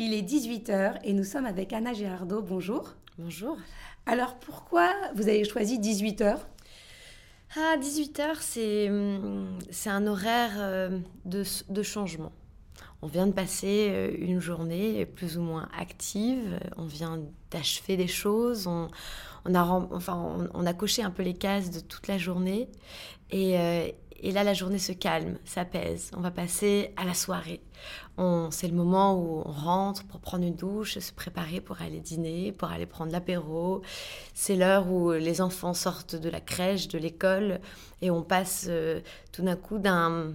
Il est 18h et nous sommes avec Anna Gérardo. Bonjour. Bonjour. Alors pourquoi vous avez choisi 18h Ah, 18h, hum, c'est un horaire euh, de, de, changement. On vient de passer euh, une journée plus ou moins active, on vient d'achever des choses, on, a, enfin, on, a coché un peu les cases de toute la journée et, euh, et là, la journée se calme, s'apaise. On va passer à la soirée. C'est le moment où on rentre pour prendre une douche, se préparer pour aller dîner, pour aller prendre l'apéro. C'est l'heure où les enfants sortent de la crèche, de l'école, et on passe euh, tout d'un coup d'un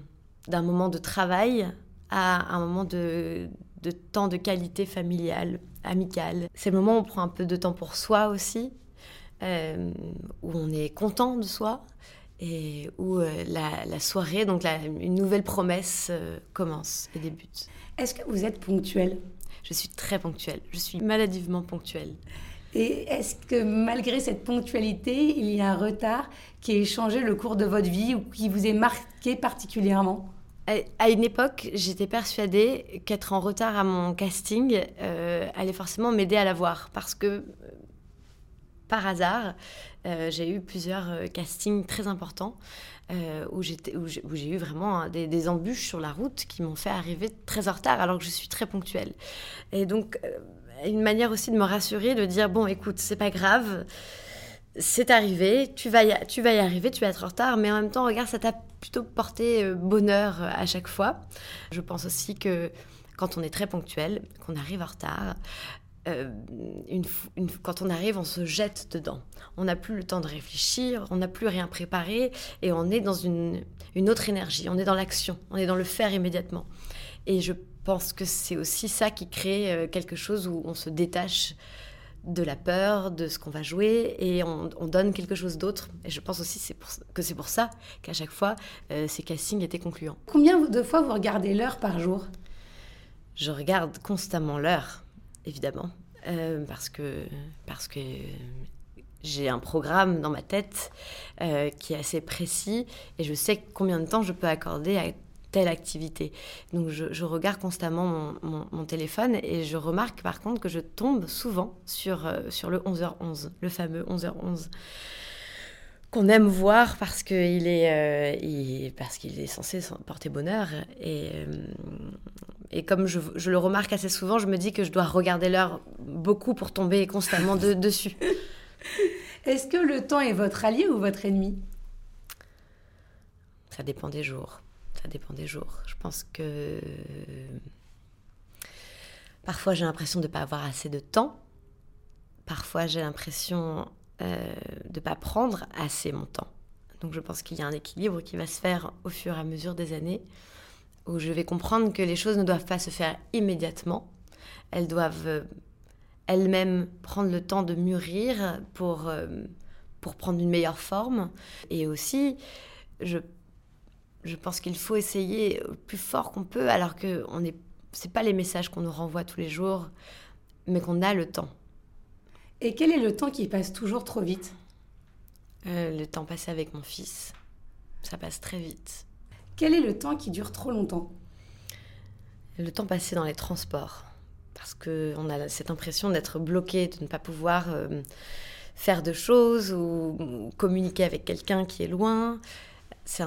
moment de travail à un moment de, de temps de qualité familiale, amicale. C'est le moment où on prend un peu de temps pour soi aussi, euh, où on est content de soi et où euh, la, soirée, donc une nouvelle promesse euh, commence et débute. Est-ce que vous êtes ponctuelle Je suis très ponctuelle, je suis maladivement ponctuelle. Et est-ce que malgré cette ponctualité, il y a un retard qui ait changé le cours de votre vie ou qui vous ait marqué particulièrement? À une époque, j'étais persuadée qu'être en retard à mon casting euh, allait forcément m'aider à l'avoir parce que par hasard, euh, j'ai eu plusieurs euh, castings très importants euh, où j'ai eu vraiment hein, des, embûches sur la route qui m'ont fait arriver très en retard alors que je suis très ponctuelle. Et donc, une manière aussi de me rassurer, de dire bon, écoute, c'est pas grave. C'est arrivé, tu vas, y, arriver, tu vas être en retard, mais en même temps, regarde, ça t'a plutôt porté bonheur à chaque fois. Je pense aussi que quand on est très ponctuel, qu'on arrive en retard, euh, quand on arrive, on se jette dedans. On n'a plus le temps de réfléchir, on n'a plus rien préparé et on est dans une, une autre énergie, on est dans l'action, on est dans le faire immédiatement. Et je pense que c'est aussi ça qui crée euh, quelque chose où on se détache de la peur, de ce qu'on va jouer, et on, donne quelque chose d'autre. Et je pense aussi c'est que c'est pour ça qu'à chaque fois, euh, ces castings étaient concluants. Combien de fois vous regardez l'heure par jour? Je regarde constamment l'heure évidemment, euh, parce que, parce que j'ai un programme dans ma tête euh, qui est assez précis et je sais combien de temps je peux accorder à telle activité. Donc je, regarde constamment mon, téléphone et je remarque par contre que je tombe souvent sur, euh, sur le 11h11, le fameux 11h11 qu'on aime voir parce qu'il est, parce qu'il est censé porter bonheur. Et, et comme je, le remarque assez souvent, je me dis que je dois regarder l'heure beaucoup pour tomber constamment dessus. Est-ce que le temps est votre allié ou votre ennemi? Ça dépend des jours. Ça dépend des jours. Je pense que parfois j'ai l'impression de ne pas avoir assez de temps. Parfois j'ai l'impression euh, de ne pas prendre assez mon temps. Donc je pense qu'il y a un équilibre qui va se faire au fur et à mesure des années où je vais comprendre que les choses ne doivent pas se faire immédiatement. Elles doivent euh, elles-mêmes prendre le temps de mûrir pour, euh, pour prendre une meilleure forme. Et aussi, je, je pense qu'il faut essayer le plus fort qu'on peut, alors que ce n'est pas les messages qu'on nous renvoie tous les jours, mais qu'on a le temps. Et quel est le temps qui passe toujours trop vite? Euh, Le temps passé avec mon fils. Ça passe très vite. Quel est le temps qui dure trop longtemps? Le temps passé dans les transports. Parce qu'on a cette impression d'être bloqué, de ne pas pouvoir euh, faire de choses ou, communiquer avec quelqu'un qui est loin. C'est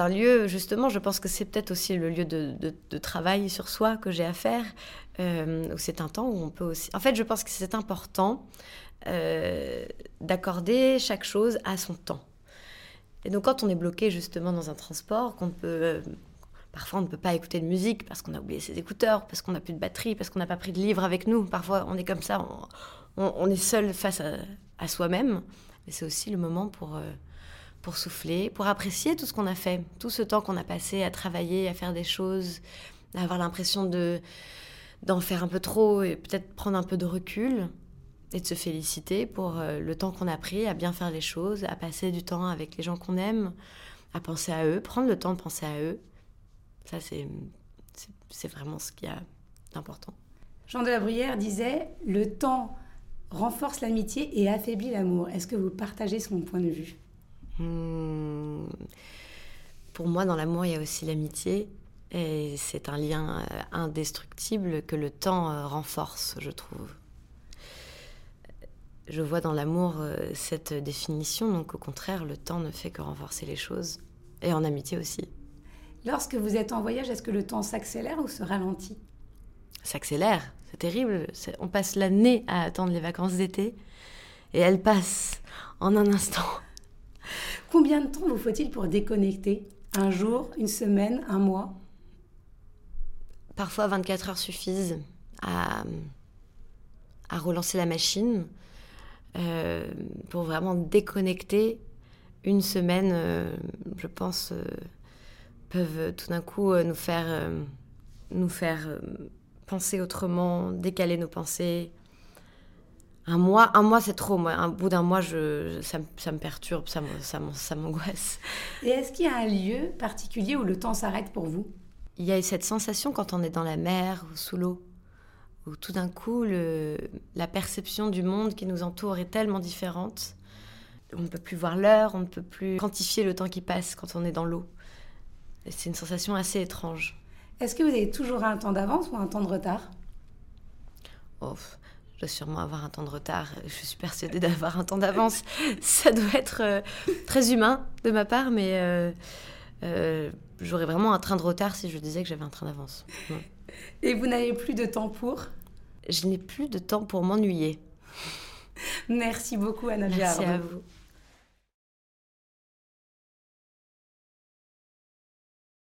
un, lieu, justement, je pense que c'est peut-être aussi le lieu de, travail sur soi que j'ai à faire, euh, c'est un temps où on peut aussi... En fait, je pense que c'est important euh, d'accorder chaque chose à son temps. Et donc quand on est bloqué justement dans un transport, qu'on peut... Euh, parfois on ne peut pas écouter de musique parce qu'on a oublié ses écouteurs, parce qu'on n'a plus de batterie, parce qu'on n'a pas pris de livre avec nous. Parfois on est comme ça, on, est seul face à, soi-même. Mais c'est aussi le moment pour, euh, pour souffler, pour apprécier tout ce qu'on a fait, tout ce temps qu'on a passé à travailler, à faire des choses, à avoir l'impression de d'en faire un peu trop et peut-être prendre un peu de recul et de se féliciter pour euh, le temps qu'on a pris à bien faire les choses, à passer du temps avec les gens qu'on aime, à penser à eux, prendre le temps de penser à eux. Ça, c'est vraiment ce qui a d'important. Jean de la Bruyère disait Le temps renforce l'amitié et affaiblit l'amour. Est-ce que vous partagez son point de vue? Hmm. Pour moi, dans l'amour, il y a aussi l'amitié. Et c'est un lien euh, indestructible que le temps euh, renforce, je trouve. Je vois dans l'amour euh, cette définition, donc au contraire, le temps ne fait que renforcer les choses. Et en amitié aussi. Lorsque vous êtes en voyage, est-ce que le temps s'accélère ou se ralentit? S'accélère, c'est terrible. On passe l'année à attendre les vacances d'été et elles passent en un instant. Combien de temps vous faut-il pour déconnecter Un jour, une semaine, un mois Parfois 24 heures suffisent à, relancer la machine euh, pour vraiment déconnecter. Une semaine, euh, je pense, euh, peuvent tout d'un coup nous faire, nous faire penser autrement, décaler nos pensées. Un mois, un mois c'est trop. Moi. Un bout d'un mois, je, ça, ça, me perturbe, ça, ça m'angoisse. Et est-ce qu'il y a un lieu particulier où le temps s'arrête pour vous? Il y a cette sensation quand on est dans la mer ou sous l'eau, où tout d'un coup, le, la perception du monde qui nous entoure est tellement différente. On ne peut plus voir l'heure, on ne peut plus quantifier le temps qui passe quand on est dans l'eau. C'est une sensation assez étrange. Est-ce que vous avez toujours un temps d'avance ou un temps de retard? Oh, Je dois sûrement avoir un temps de retard. Je suis persuadée d'avoir un temps d'avance. Ça doit être euh, très humain de ma part, mais euh, euh, j'aurais vraiment un train de retard si je disais que j'avais un train d'avance. Et vous n'avez plus de temps pour? Je n'ai plus de temps pour m'ennuyer. Merci beaucoup, Anna Merci à vous.